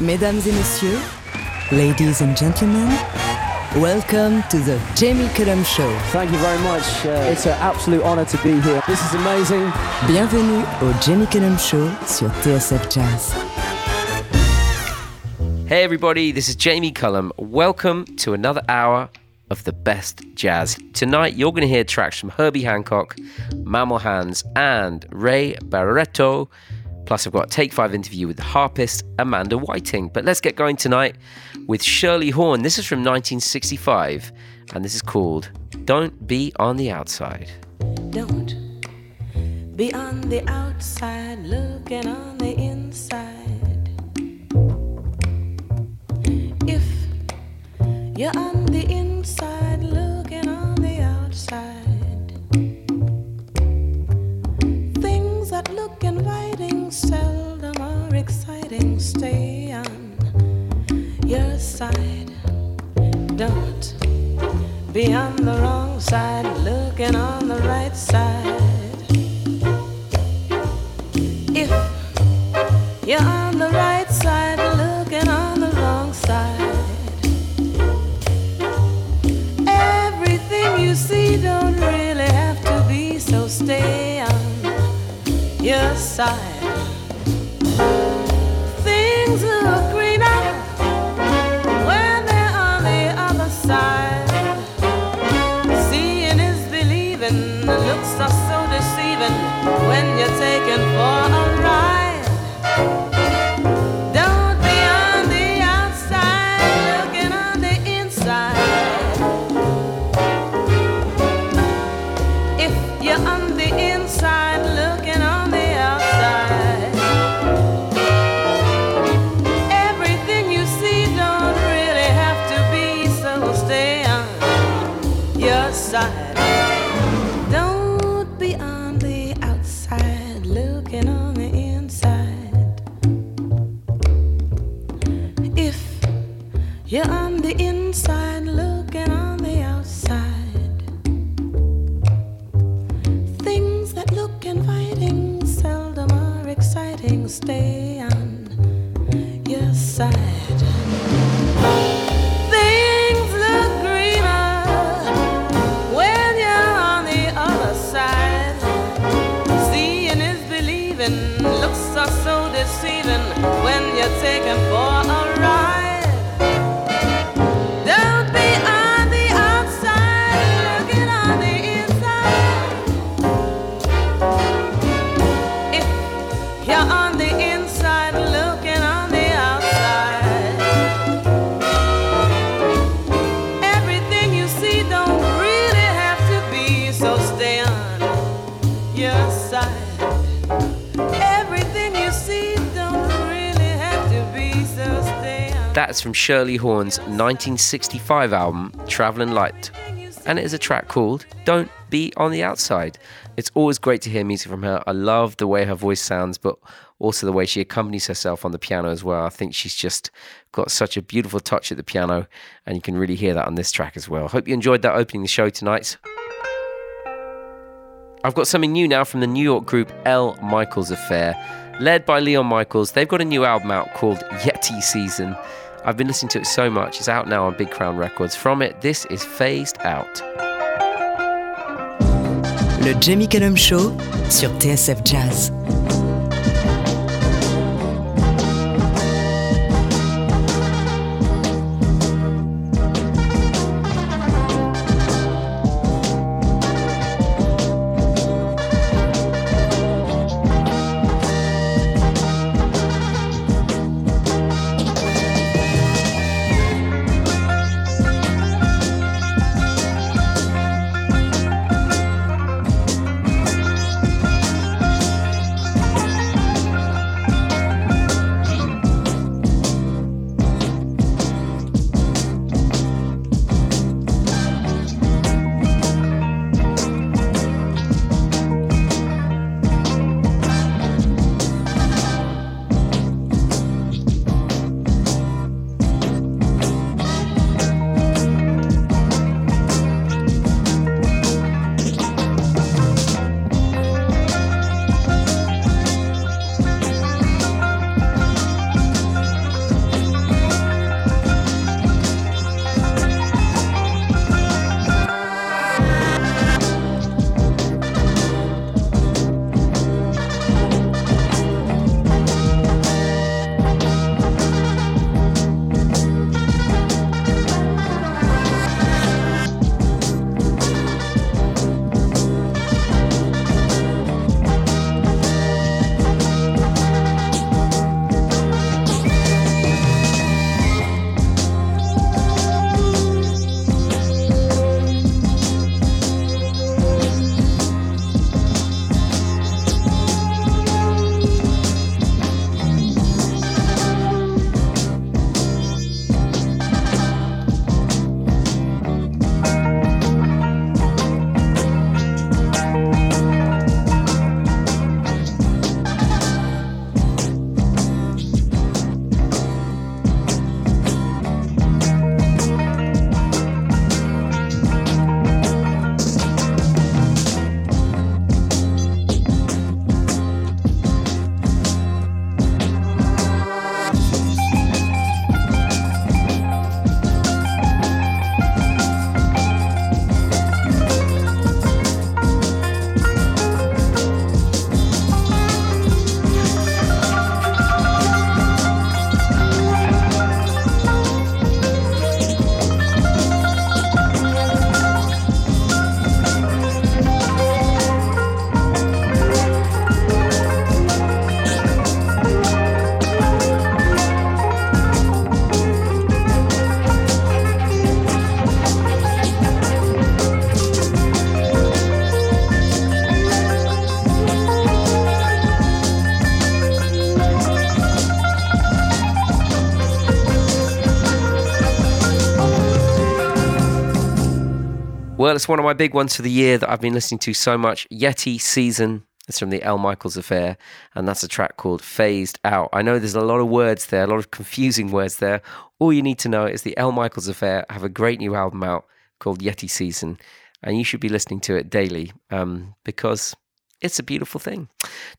Mesdames et messieurs, ladies and gentlemen, welcome to the Jamie Cullum Show. Thank you very much. Uh, it's an absolute honor to be here. This is amazing. Bienvenue au Jamie Cullum Show sur TSF Jazz. Hey everybody, this is Jamie Cullum. Welcome to another hour of the best jazz. Tonight you're going to hear tracks from Herbie Hancock, Mammal Hands, and Ray Barretto Plus, I've got a Take 5 interview with the harpist Amanda Whiting. But let's get going tonight with Shirley Horn. This is from 1965, and this is called Don't Be on the Outside. Don't be on the outside looking on the inside. If you're on the inside seldom are exciting. Stay on your side. Don't be on the wrong side, looking on the right side. If you're on the right side, looking on the wrong side. Everything you see don't really have to be, so stay on your side. Things Shirley Horn's 1965 album, Travelin' Light. And it is a track called Don't Be on the Outside. It's always great to hear music from her. I love the way her voice sounds, but also the way she accompanies herself on the piano as well. I think she's just got such a beautiful touch at the piano, and you can really hear that on this track as well. Hope you enjoyed that opening the show tonight. I've got something new now from the New York group El Michels Affair. Led by Leon Michels, they've got a new album out called Yeti Season. I've been listening to it so much. It's out now on Big Crown Records. From it, this is Fazed Out. Le Jamie Cullum Show sur TSF Jazz. Well, it's one of my big ones for the year that I've been listening to so much. Yeti Season. It's from the El Michels Affair, and that's a track called Fazed Out. I know there's a lot of words there, a lot of confusing words there. All you need to know is the El Michels Affair have a great new album out called Yeti Season, and you should be listening to it daily um, because it's a beautiful thing.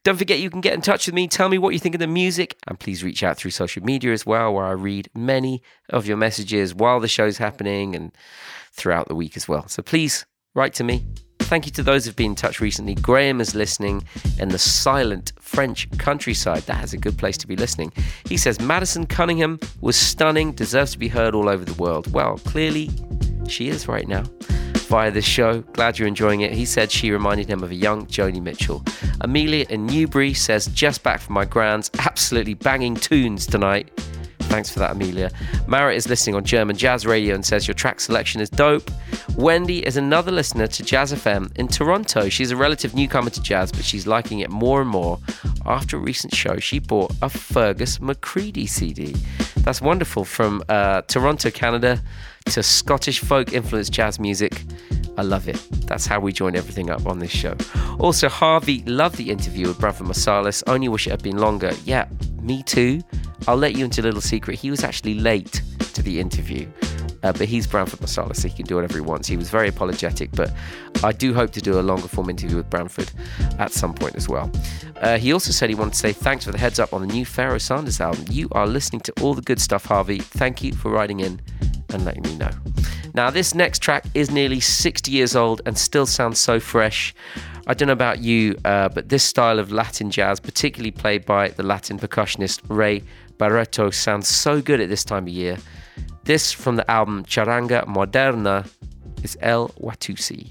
Don't forget you can get in touch with me, tell me what you think of the music, and please reach out through social media as well, where I read many of your messages while the show's happening and throughout the week as well. So please write to me. Thank you to those who've been in touch recently. Graham is listening in the silent French countryside. That is a good place to be listening. He says Madison Cunningham was stunning, deserves to be heard all over the world. Well, clearly she is right now via this show. Glad you're enjoying it. He said she reminded him of a young Joni Mitchell. Amelia in Newbury says, just back from my grand's, absolutely banging tunes tonight. Thanks for that, Amelia. Mara is listening on German Jazz Radio and says your track selection is dope. Wendy is another listener to Jazz FM in Toronto. She's a relative newcomer to jazz, but she's liking it more and more. After a recent show, she bought a Fergus McCreadie CD. That's wonderful. From uh, Toronto, Canada to Scottish folk influenced jazz music. I love it. That's how we join everything up on this show. Also, Harvey loved the interview with Branford Marsalis. Only wish it had been longer. Yeah, me too. I'll let you into a little secret. He was actually late to the interview. Uh, but he's Branford Marsalis, so he can do whatever he wants. He was very apologetic, but I do hope to do a longer form interview with Branford at some point as well. Uh, he also said he wanted to say thanks for the heads up on the new Pharoah Sanders album. You are listening to all the good stuff, Harvey. Thank you for writing in and letting me know. Now, this next track is nearly 60 years old and still sounds so fresh. I don't know about you, uh, but this style of Latin jazz, particularly played by the Latin percussionist Ray Barretto, sounds so good at this time of year. This from the album Charanga Moderna is El Watusi.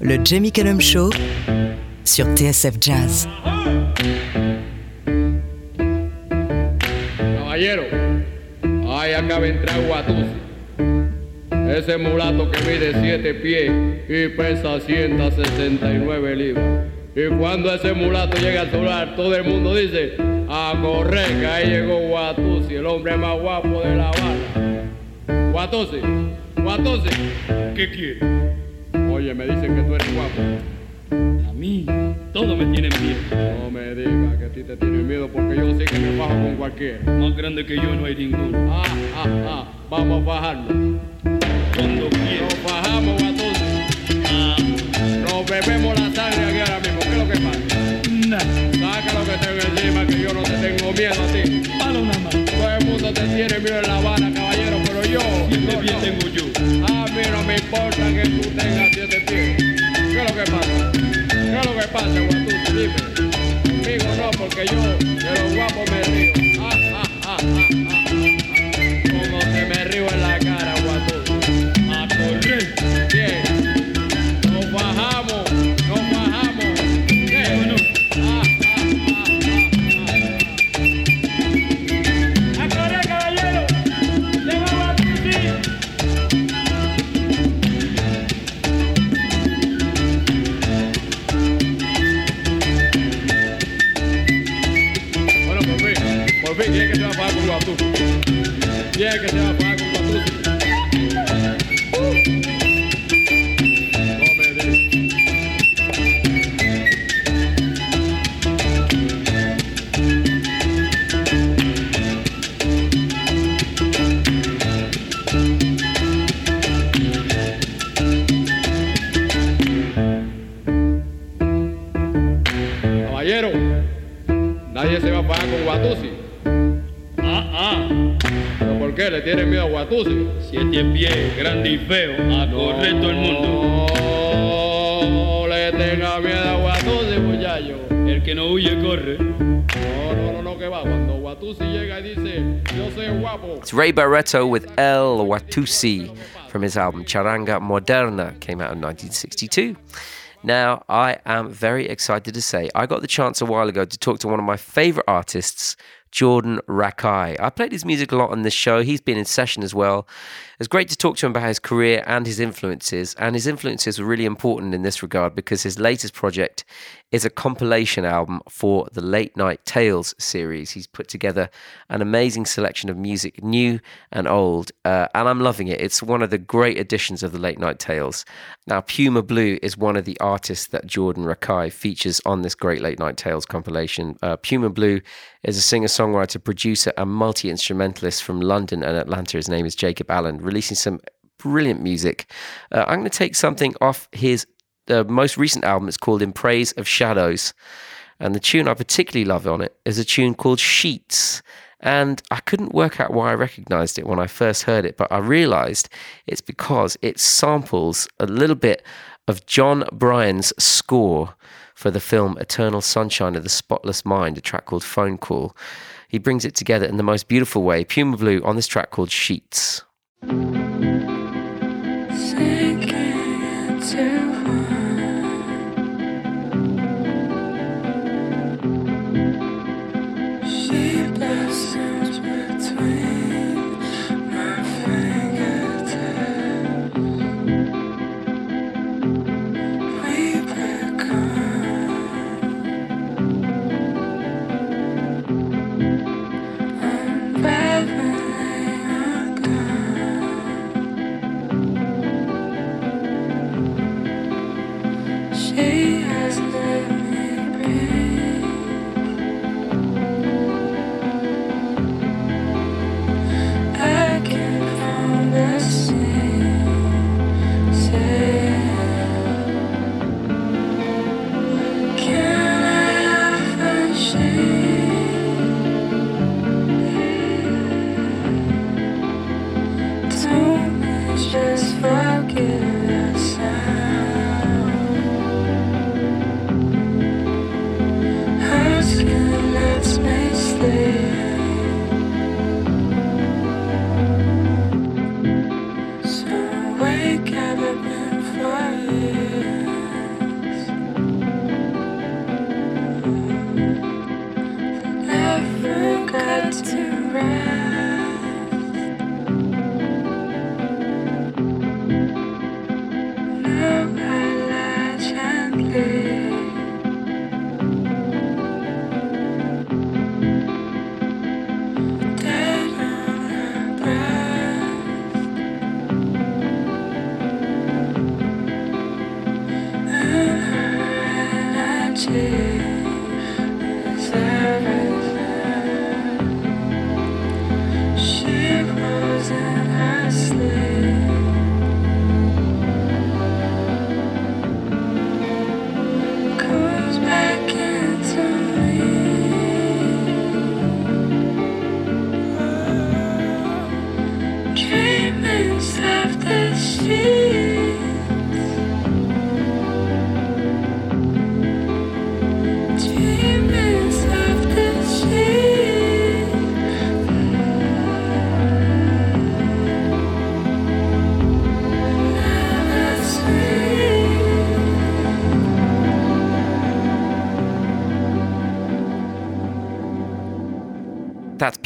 Le Jamie Cullum Show sur TSF Jazz. Caballero, ay acá vendrá Watusi. Ese mulato que mide 7 pies y pesa 169 libras. Y cuando ese mulato llega al solar, todo el mundo dice, a correr, que ahí llegó Guatusi, el hombre más guapo de La Habana. Guatusi, Guatusi, ¿qué quiere? Oye, me dicen que tú eres guapo. A mí, todo me tiene miedo. No me digas que a ti te tienen miedo porque yo sé que me bajo con cualquiera. Más grande que yo no hay ninguno. Ah, ah, ah, vamos a bajarnos. Cuando quiera. Nos bajamos, Guatusi. Ah, Nos bebemos la sangre aquí ahora mismo. ¿Qué es lo que pasa? nada. Saca lo que tengo encima, que yo no te tengo miedo a ti. Todo el mundo te tiene miedo en La Habana, caballero, pero yo. No. tengo yo. A mí no me importa que tú tengas siete pies. ¿Qué es lo que pasa? ¿Qué es lo que pasa, Guatusi? Dime. Conmigo no, porque yo de los guapos Ray Barretto with El Watusi from his album Charanga Moderna, came out in 1962. Now, I am very excited to say I got the chance a while ago to talk to one of my favorite artists, Jordan Rakei. I played his music a lot on this show. He's been in session as well. It's great to talk to him about his career and his influences. And his influences were really important in this regard because his latest project is a compilation album for the Late Night Tales series. He's put together an amazing selection of music, new and old, uh, and I'm loving it. It's one of the great editions of the Late Night Tales. Now, Puma Blue is one of the artists that Jordan Rakei features on this great Late Night Tales compilation. Uh, Puma Blue is a singer songwriter, producer, and multi instrumentalist from London and Atlanta. His name is Jacob Allen, releasing some brilliant music. Uh, I'm going to take something off his the most recent album. It's called In Praise of Shadows. And the tune I particularly love on it is a tune called Sheets. And I couldn't work out why I recognized it when I first heard it, but I realized it's because it samples a little bit of Jon Brion's score for the film Eternal Sunshine of the Spotless Mind, a track called Phone Call. He brings it together in the most beautiful way. Puma Blue on this track called Sheets. That's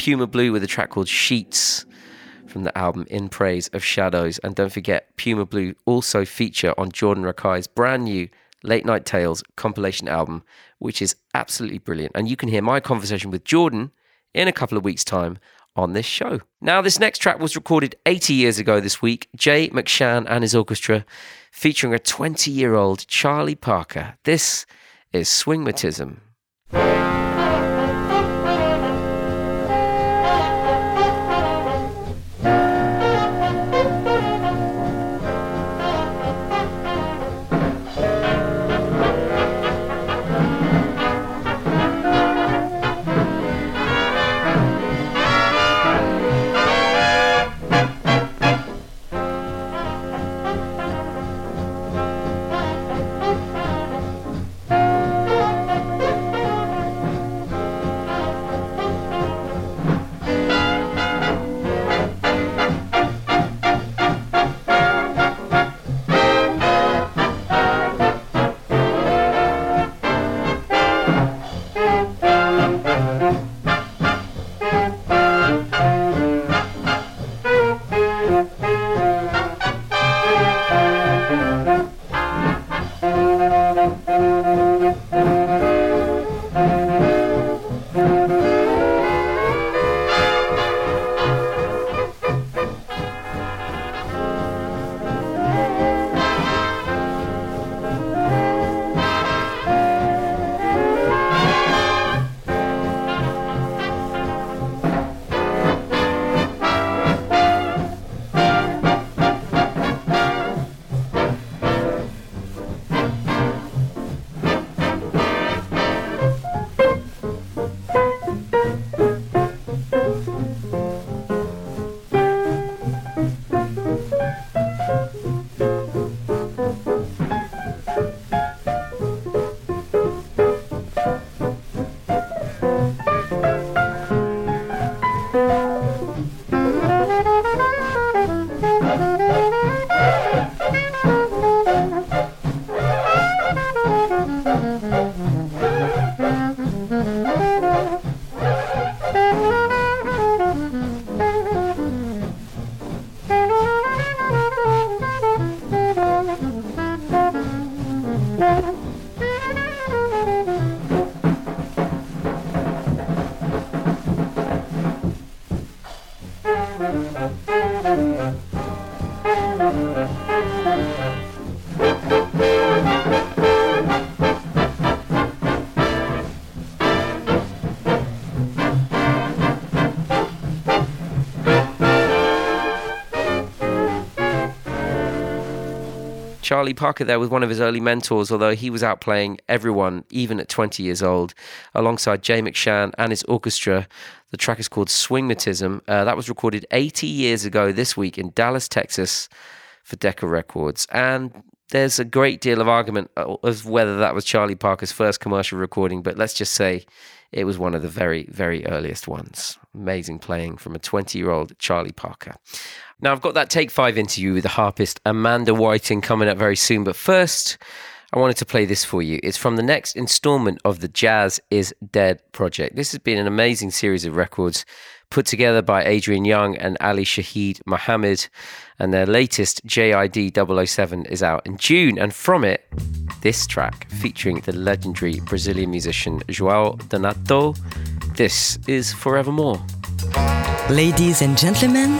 Puma Blue with a track called Sheets from the album In Praise of Shadows. And don't forget, Puma Blue also feature on Jordan Rakei's brand new Late Night Tales compilation album, which is absolutely brilliant. And you can hear my conversation with Jordan in a couple of weeks' time on this show. Now, this next track was recorded 80 years ago this week. Jay McShann and his orchestra featuring a 20 year old Charlie Parker. This is Swingmatism. Charlie Parker there with one of his early mentors, although he was outplaying everyone, even at 20 years old, alongside Jay McShann and his orchestra. The track is called Swingmatism. Uh, that was recorded 80 years ago this week in Dallas, Texas for Decca Records. And there's a great deal of argument of whether that was Charlie Parker's first commercial recording, but let's just say it was one of the very, very earliest ones. Amazing playing from a 20 year old Charlie Parker. Now, I've got that Take Five interview with the harpist Amanda Whiting coming up very soon, but first, I wanted to play this for you. It's from the next installment of the Jazz is Dead project. This has been an amazing series of records put together by Adrian Younge and Ali Shaheed Muhammad, and their latest JID 007 is out in June. And from it, this track featuring the legendary Brazilian musician Joao Donato. This is Forevermore. Ladies and gentlemen,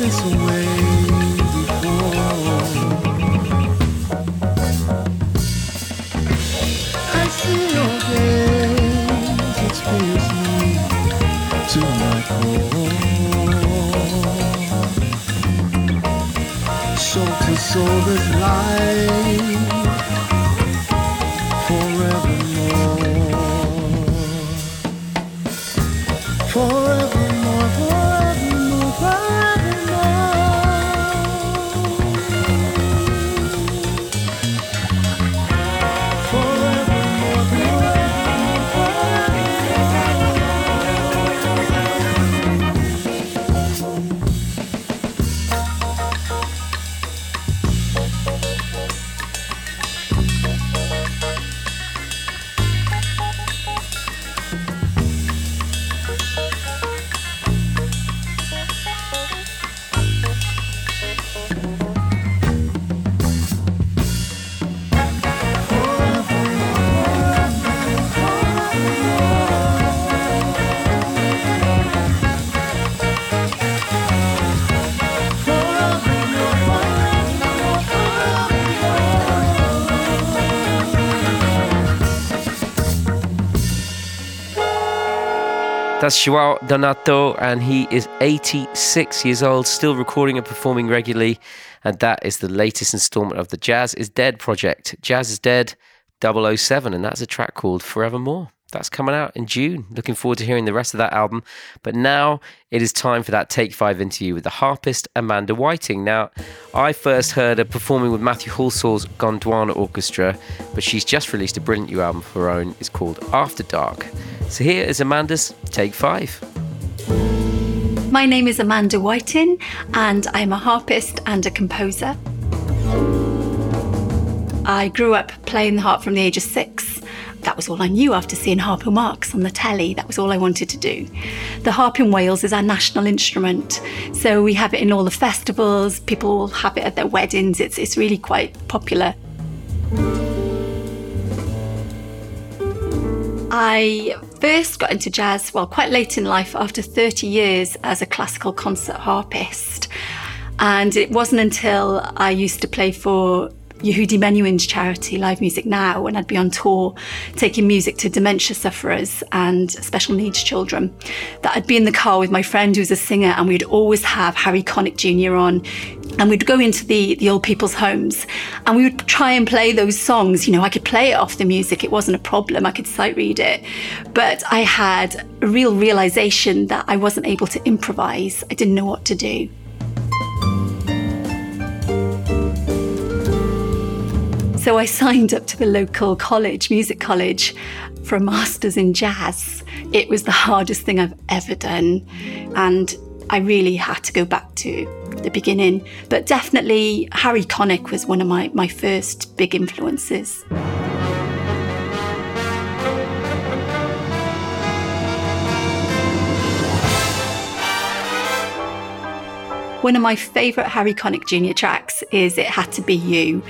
this way before. I see your gaze, it me to oh, my core. Soul to soul life. That's Joao Donato, and he is 86 years old, still recording and performing regularly. And that is the latest installment of the Jazz is Dead project. Jazz is Dead 007, and that's a track called Forevermore. That's coming out in June. Looking forward to hearing the rest of that album. But now it is time for that Take Five interview with the harpist Amanda Whiting. Now, I first heard her performing with Matthew Halsall's Gondwana Orchestra, but she's just released a brilliant new album of her own. It's called After Dark. So here is Amanda's Take Five. My name is Amanda Whiting, and I'm a harpist and a composer. I grew up playing the harp from the age of six. That was all I knew after seeing Harpo Marx on the telly. That was all I wanted to do. The harp in Wales is our national instrument, so we have it in all the festivals. People have it at their weddings. It's, it's really quite popular. I first got into jazz, well, quite late in life, after 30 years as a classical concert harpist. And it wasn't until I used to play for Yehudi Menuhin's charity, Live Music Now, when I'd be on tour taking music to dementia sufferers and special needs children. That I'd be in the car with my friend who's a singer, and we'd always have Harry Connick Jr. on. And we'd go into the, the old people's homes and we would try and play those songs. You know, I could play it off the music, it wasn't a problem, I could sight read it. But I had a real realization that I wasn't able to improvise, I didn't know what to do. So I signed up to the local college, music college, for a master's in jazz. It was the hardest thing I've ever done. And I really had to go back to the beginning. But definitely, Harry Connick was one of my, my first big influences. One of my favourite Harry Connick Jr. tracks is It Had to Be You.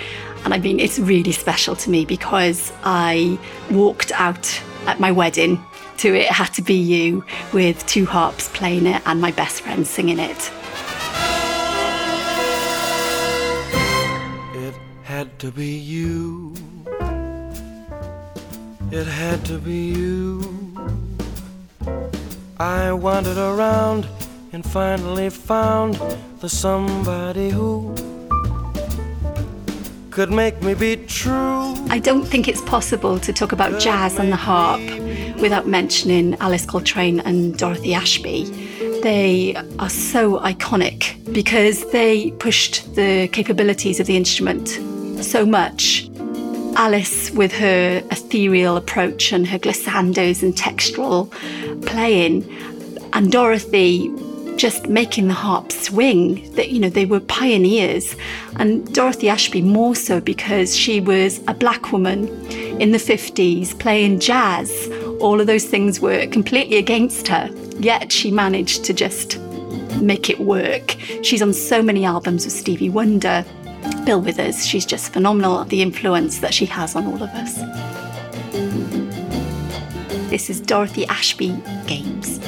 And I mean, it's really special to me because I walked out at my wedding to It Had to Be You with two harps playing it and my best friend singing it. It had to be you. It had to be you. I wandered around and finally found the somebody who could make me be true. I don't think it's possible to talk about jazz and the harp without mentioning Alice Coltrane and Dorothy Ashby. They are so iconic because they pushed the capabilities of the instrument so much. Alice, with her ethereal approach and her glissandos and textural playing, and Dorothy just making the harp swing that you know they were pioneers. And Dorothy Ashby more so because she was a black woman in the 50s playing jazz. All of those things were completely against her. Yet she managed to just make it work. She's on so many albums with Stevie Wonder. Bill Withers she's just phenomenal the influence that she has on all of us. This is Dorothy Ashby Games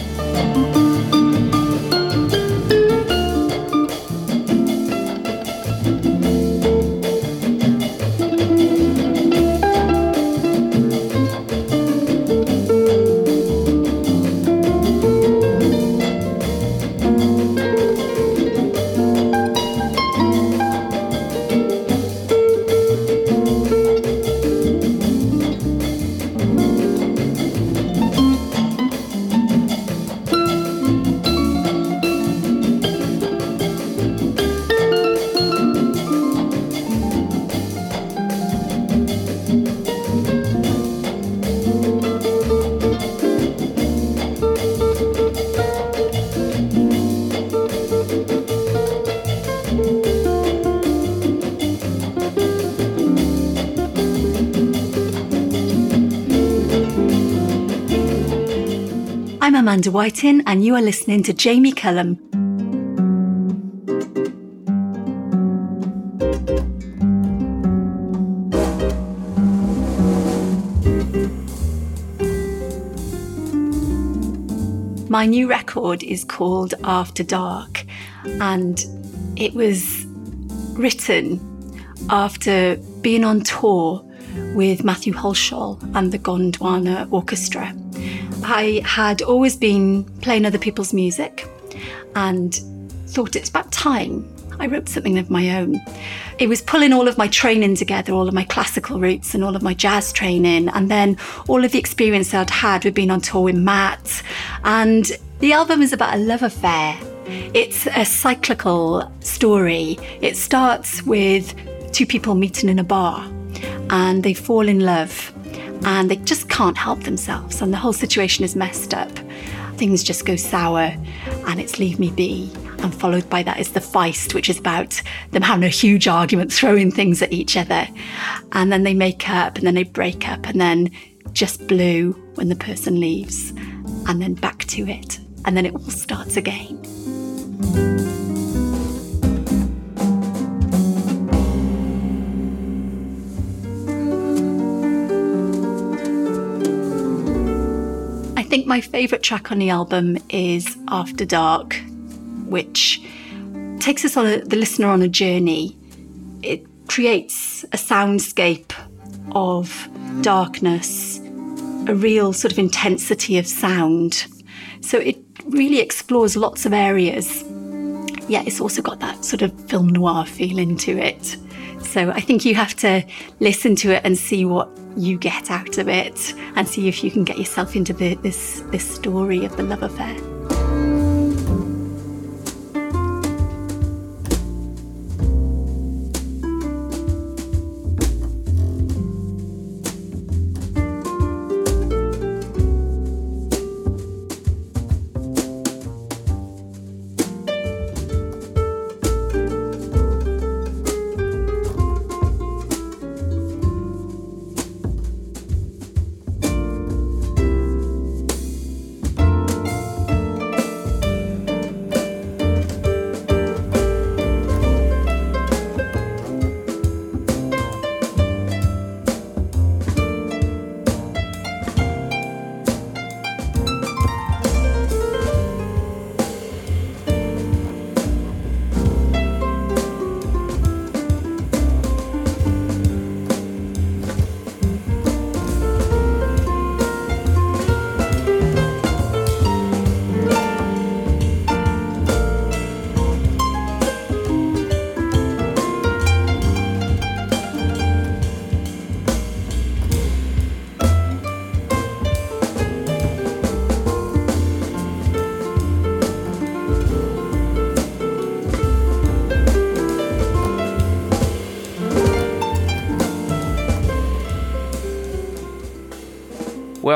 Amanda Whiting, and you are listening to Jamie Cullum. My new record is called After Dark, and it was written after being on tour with Matthew Halsall and the Gondwana Orchestra. I had always been playing other people's music and thought it's about time I wrote something of my own. It was pulling all of my training together, all of my classical roots and all of my jazz training, and then all of the experience I'd had with being on tour with Matt. And the album is about a love affair. It's a cyclical story. It starts with two people meeting in a bar and they fall in love and they just can't help themselves, and the whole situation is messed up. Things just go sour, and it's Leave Me Be. And followed by that is The Feist, which is about them having a huge argument, throwing things at each other. And then they make up, and then they break up, and then just blue when the person leaves, and then back to it. And then it all starts again. Think my favourite track on the album is After Dark, which takes us on a, the listener on a journey. It creates a soundscape of darkness, a real sort of intensity of sound. So it really explores lots of areas. Yet it's also got that sort of film noir feeling to it. So I think you have to listen to it and see what you get out of it and see if you can get yourself into the, this, this story of the love affair.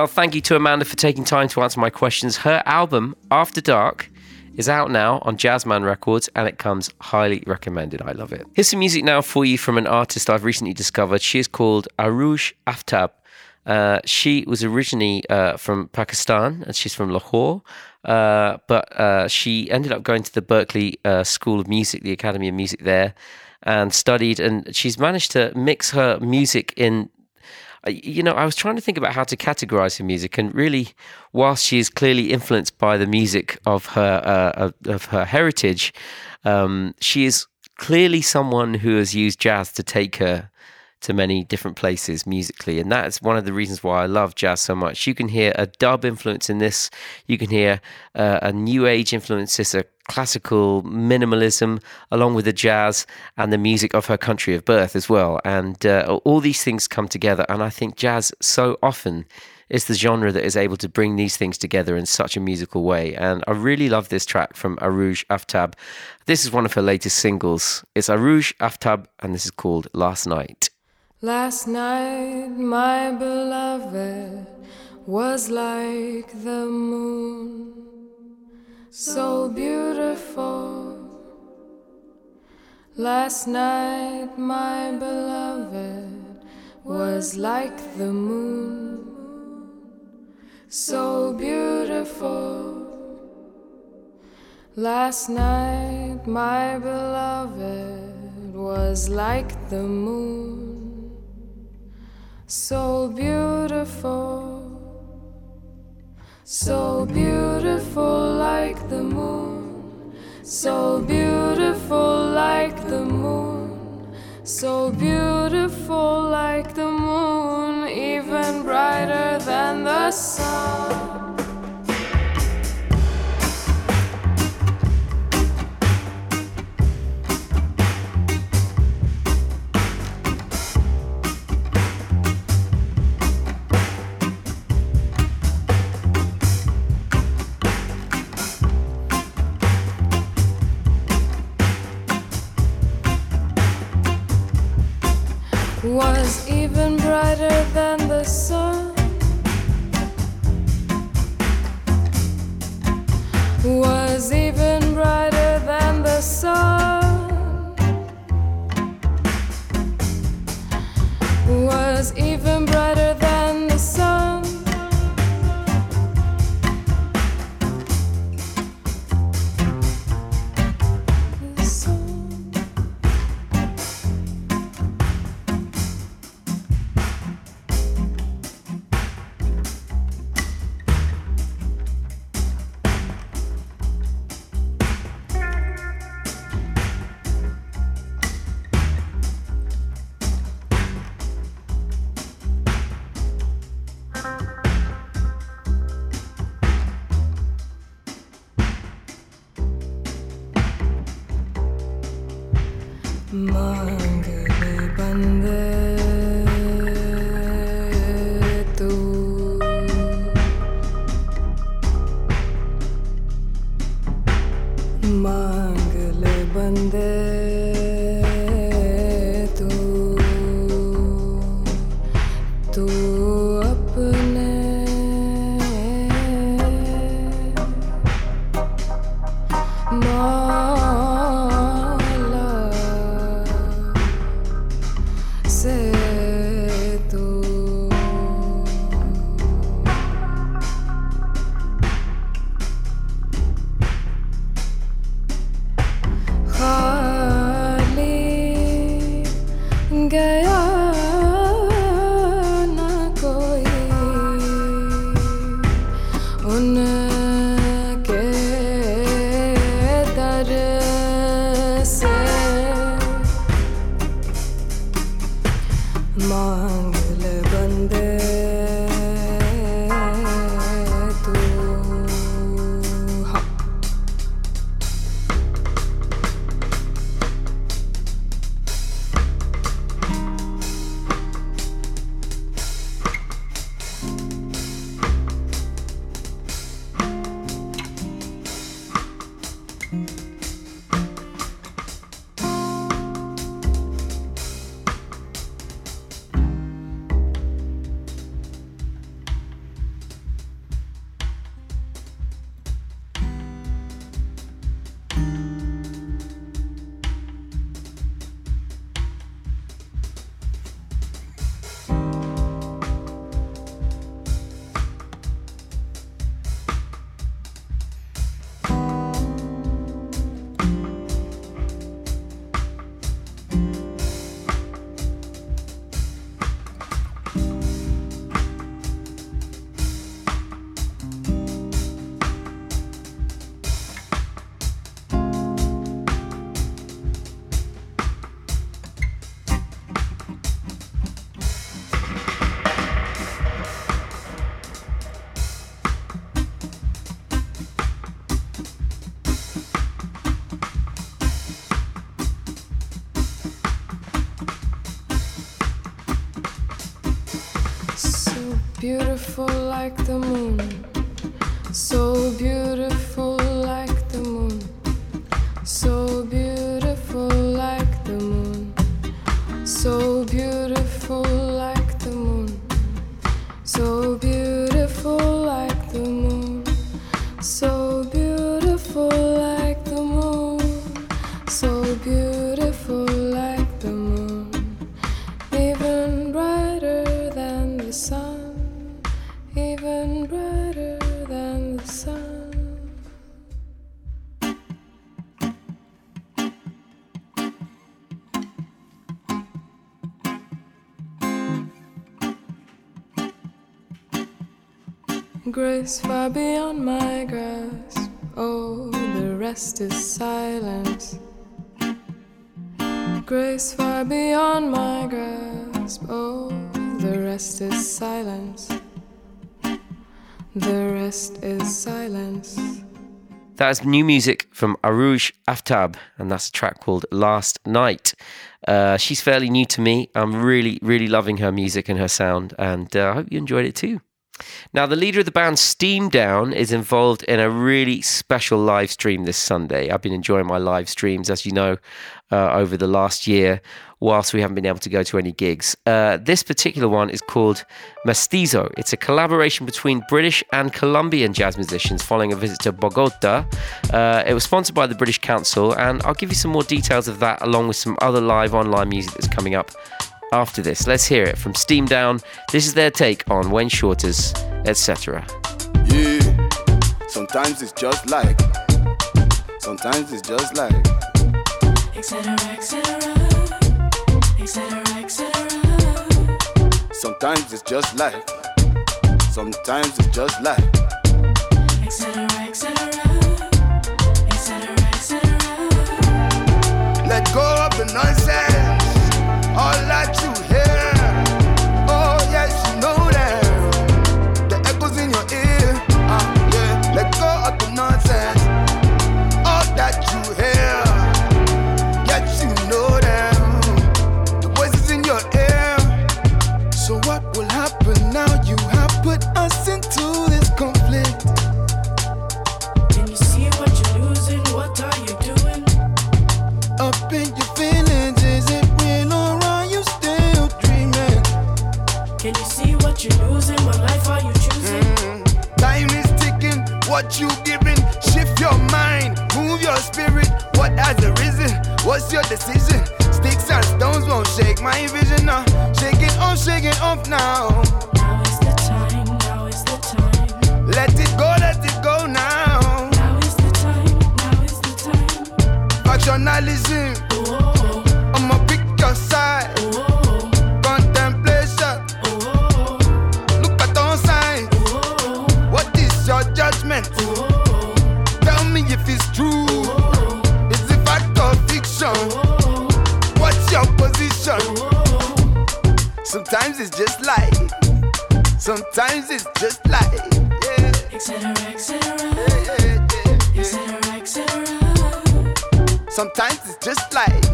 Well, thank you to Amanda for taking time to answer my questions. Her album, After Dark, is out now on Jazzman Records and it comes highly recommended. I love it. Here's some music now for you from an artist I've recently discovered. She is called Arooj Aftab. Uh, she was originally uh, from Pakistan and she's from Lahore, uh, but uh, she ended up going to the Berklee uh, School of Music, the Academy of Music there, and studied. And she's managed to mix her music in you know, I was trying to think about how to categorize her music, and really, whilst she is clearly influenced by the music of her uh, of her heritage, um, she is clearly someone who has used jazz to take her to many different places musically. And that's one of the reasons why I love jazz so much. You can hear a dub influence in this, you can hear uh, a new age influence, this, a classical minimalism, along with the jazz and the music of her country of birth as well. And uh, all these things come together. And I think jazz so often is the genre that is able to bring these things together in such a musical way. And I really love this track from Arooj Aftab. This is one of her latest singles. It's Arooj Aftab, and this is called Last Night. Last night, my beloved was like the moon, so beautiful. Last night, my beloved was like the moon, so beautiful. Last night, my beloved was like the moon so beautiful, so beautiful like the moon, so beautiful like the moon, so beautiful like the moon, even brighter than the sun. brighter than the sun. Was even brighter than the sun. Was even मांगल बंदे। Like the moon, so beautiful like the moon, so beautiful like the moon, so beautiful like the moon, so beautiful Grace far beyond my grasp. Oh, the rest is silence. Grace far beyond my grasp. Oh, the rest is silence. The rest is silence. That is new music from Arooj Aftab, and that's a track called Last Night. Uh, she's fairly new to me. I'm really, really loving her music and her sound, and uh, I hope you enjoyed it too. Now, the leader of the band, Steam Down, is involved in a really special live stream this Sunday. I've been enjoying my live streams, as you know, uh, over the last year, whilst we haven't been able to go to any gigs. Uh, this particular one is called Mestizo. It's a collaboration between British and Colombian jazz musicians following a visit to Bogota. Uh, it was sponsored by the British Council, and I'll give you some more details of that along with some other live online music that's coming up after this. Let's hear it from Steam Down. This is their take on Wayne Shorter's, etc. Yeah, sometimes it's just like, sometimes it's just like, etc., etc., etc., etc. sometimes it's just like, sometimes it's just like, etc., etc., etc., etc. let go of the nonsense, all that you What's your decision? Sticks and stones won't shake my vision now. Shake it off, shake it off now. Now is the time, now is the time. Let it go, let it go now. Now is the time, now is the time. Factionalism, Sometimes it's just like, sometimes it's just like, yeah, Etc. Etc. yeah, yeah, yeah. Etc. Etc. Sometimes it's just like,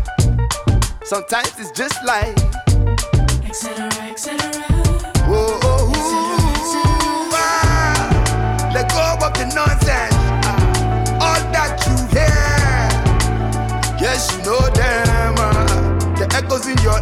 sometimes it's just like, Etc. Etc. whoa, oh, ooh, ah, let go of the nonsense, ah, all that you hear. Yes, you know them, ah, the echoes in your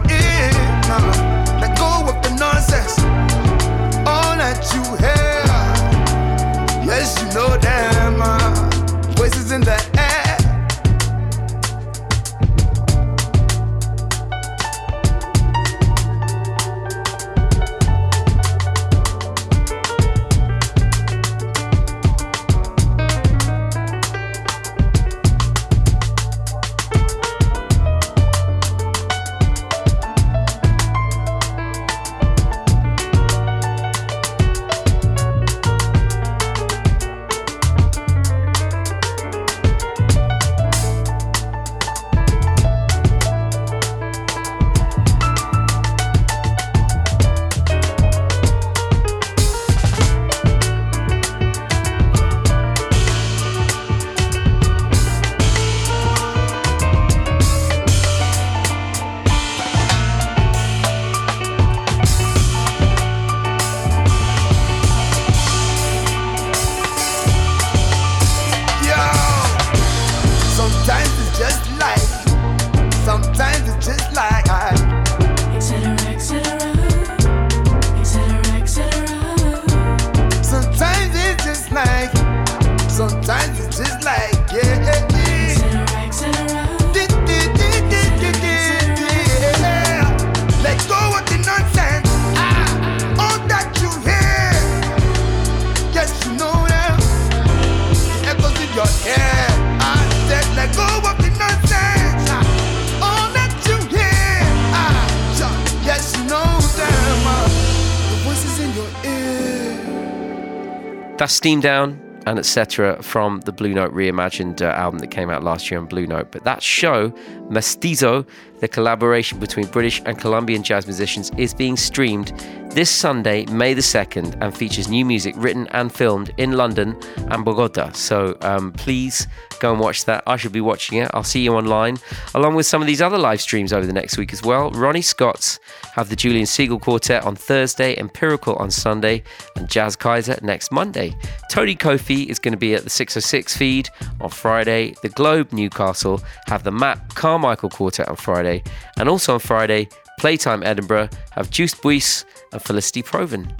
Steam Down and etc. from the Blue Note reimagined uh, album that came out last year on Blue Note. But that show, Mestizo, the collaboration between British and Colombian jazz musicians, is being streamed this Sunday, May the 2nd, and features new music written and filmed in London and Bogota. So um, please go and watch that. I should be watching it. I'll see you online, along with some of these other live streams over the next week as well. Ronnie Scott's have the Julian Siegel Quartet on Thursday, Empirical on Sunday, and Jazz Kaiser next Monday. Tony Kofi is going to be at the 606 feed on Friday. The Globe Newcastle have the Matt Carmichael Quartet on Friday, and also on Friday, Playtime Edinburgh have Juice Buis and Felicity Proven.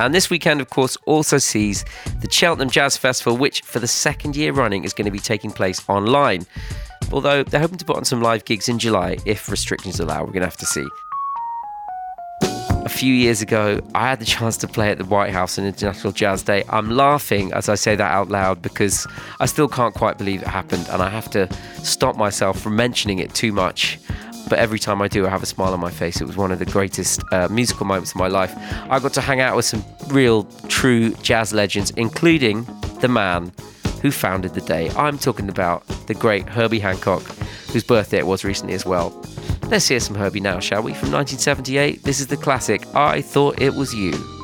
And this weekend, of course, also sees the Cheltenham Jazz Festival, which for the second year running is going to be taking place online. Although they're hoping to put on some live gigs in July if restrictions allow. We're going to have to see. A few years ago, I had the chance to play at the White House on International Jazz Day. I'm laughing as I say that out loud because I still can't quite believe it happened, and I have to stop myself from mentioning it too much. But every time I do, I have a smile on my face. It was one of the greatest uh, musical moments of my life. I got to hang out with some real, true jazz legends, including the man who founded the day. I'm talking about the great Herbie Hancock, whose birthday it was recently as well. Let's hear some Herbie now, shall we? From 1978. This is the classic I Thought It Was You.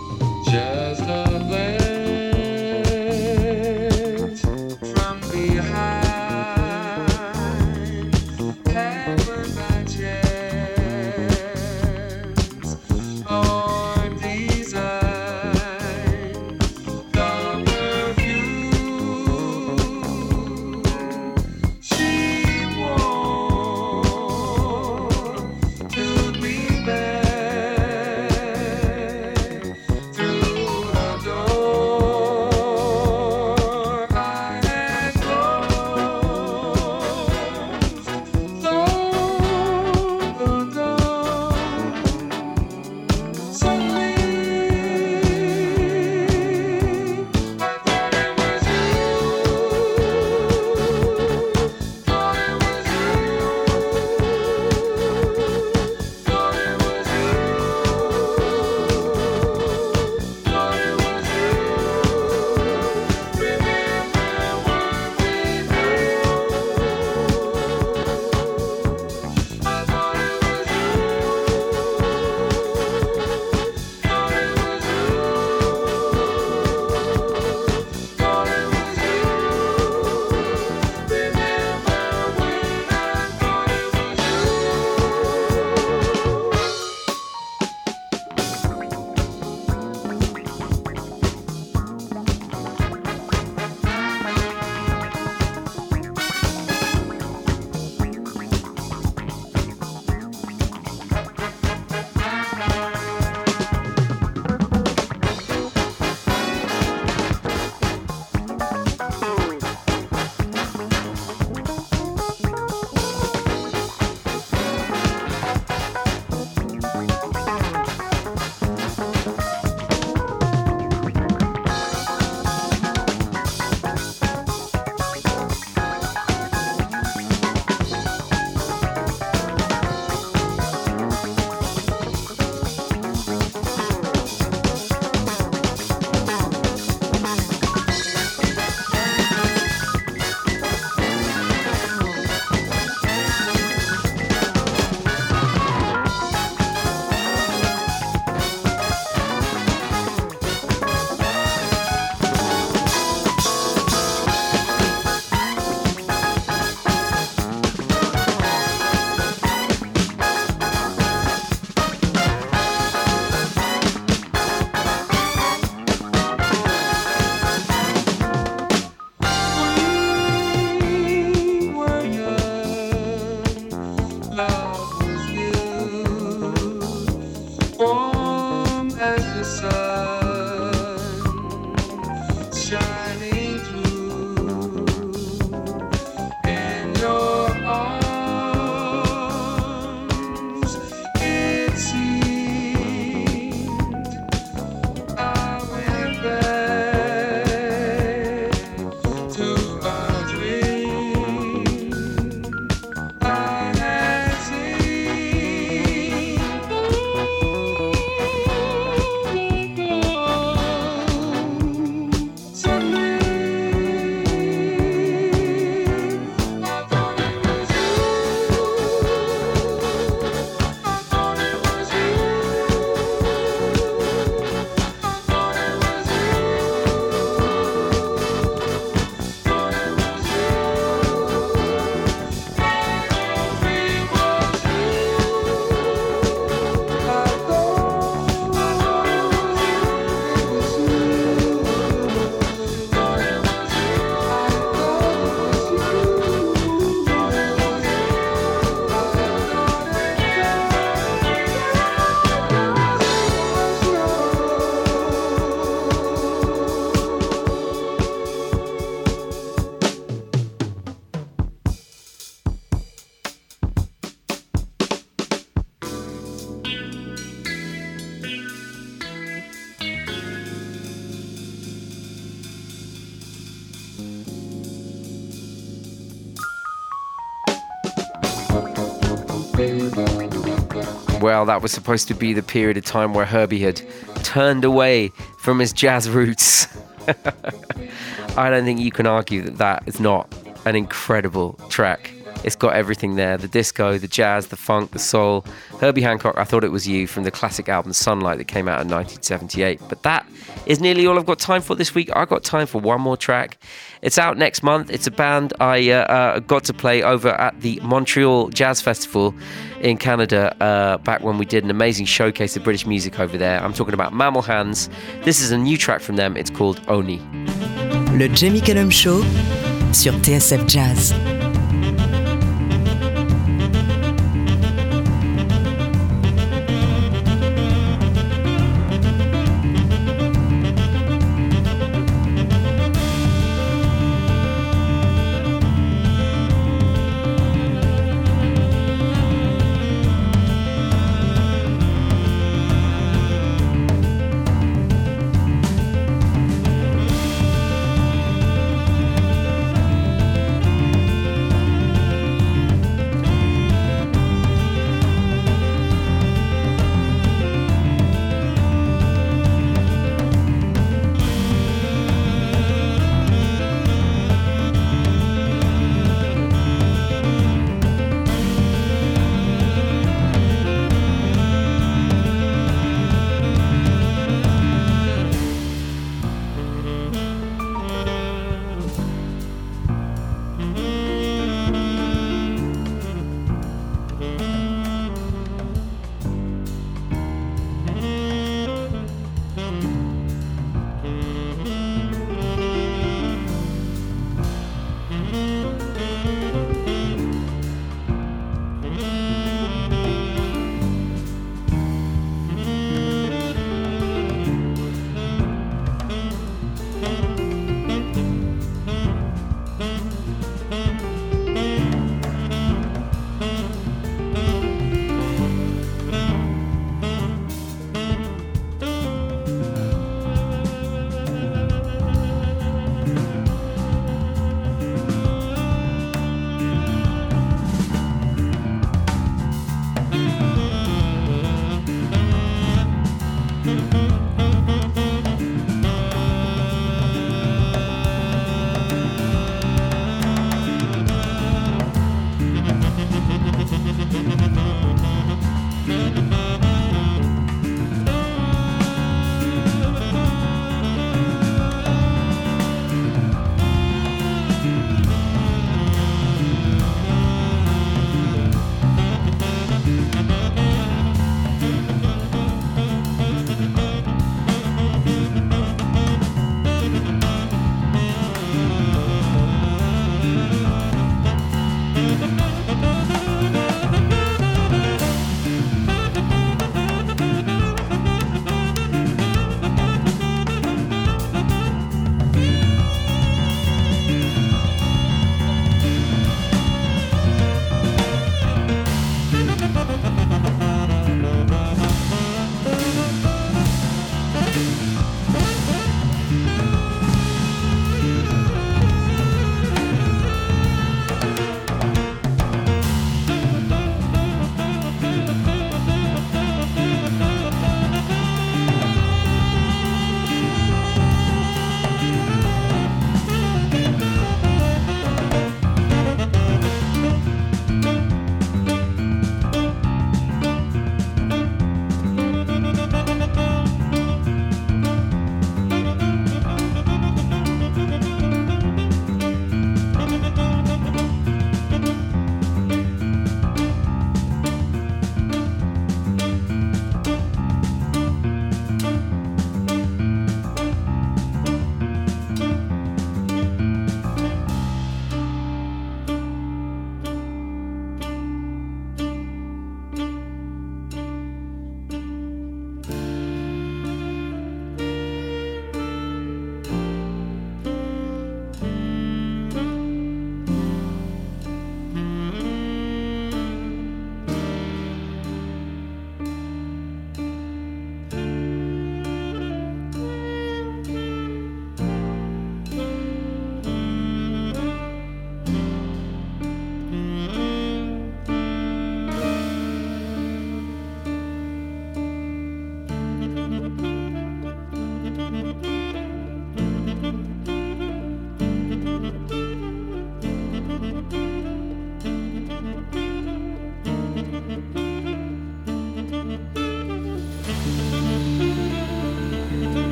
Well, that was supposed to be the period of time where Herbie had turned away from his jazz roots. I don't think you can argue that that is not an incredible track. It's got everything there the disco, the jazz, the funk, the soul. Herbie Hancock, I thought it was you from the classic album Sunlight that came out in 1978. But that is nearly all I've got time for this week. I've got time for one more track. It's out next month. It's a band I uh, uh, got to play over at the Montreal Jazz Festival in Canada uh, back when we did an amazing showcase of British music over there. I'm talking about Mammal Hands. This is a new track from them. It's called Oni. Le Jamie Cullum Show sur TSF Jazz.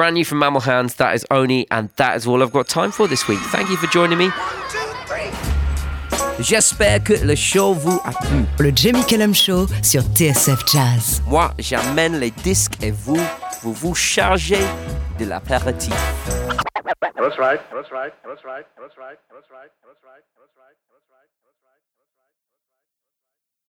Brand new from Mammal Hands, that is Oni, and that is all I've got time for this week. Thank you for joining me. J'espère que le show vous a plu. Le Jamie Cullum Show sur TSF Jazz. Moi, j'amène les disques et vous, vous vous chargez de l'apéritif. That's. That's right. That's right. That's right. That's right. That's right. That's right.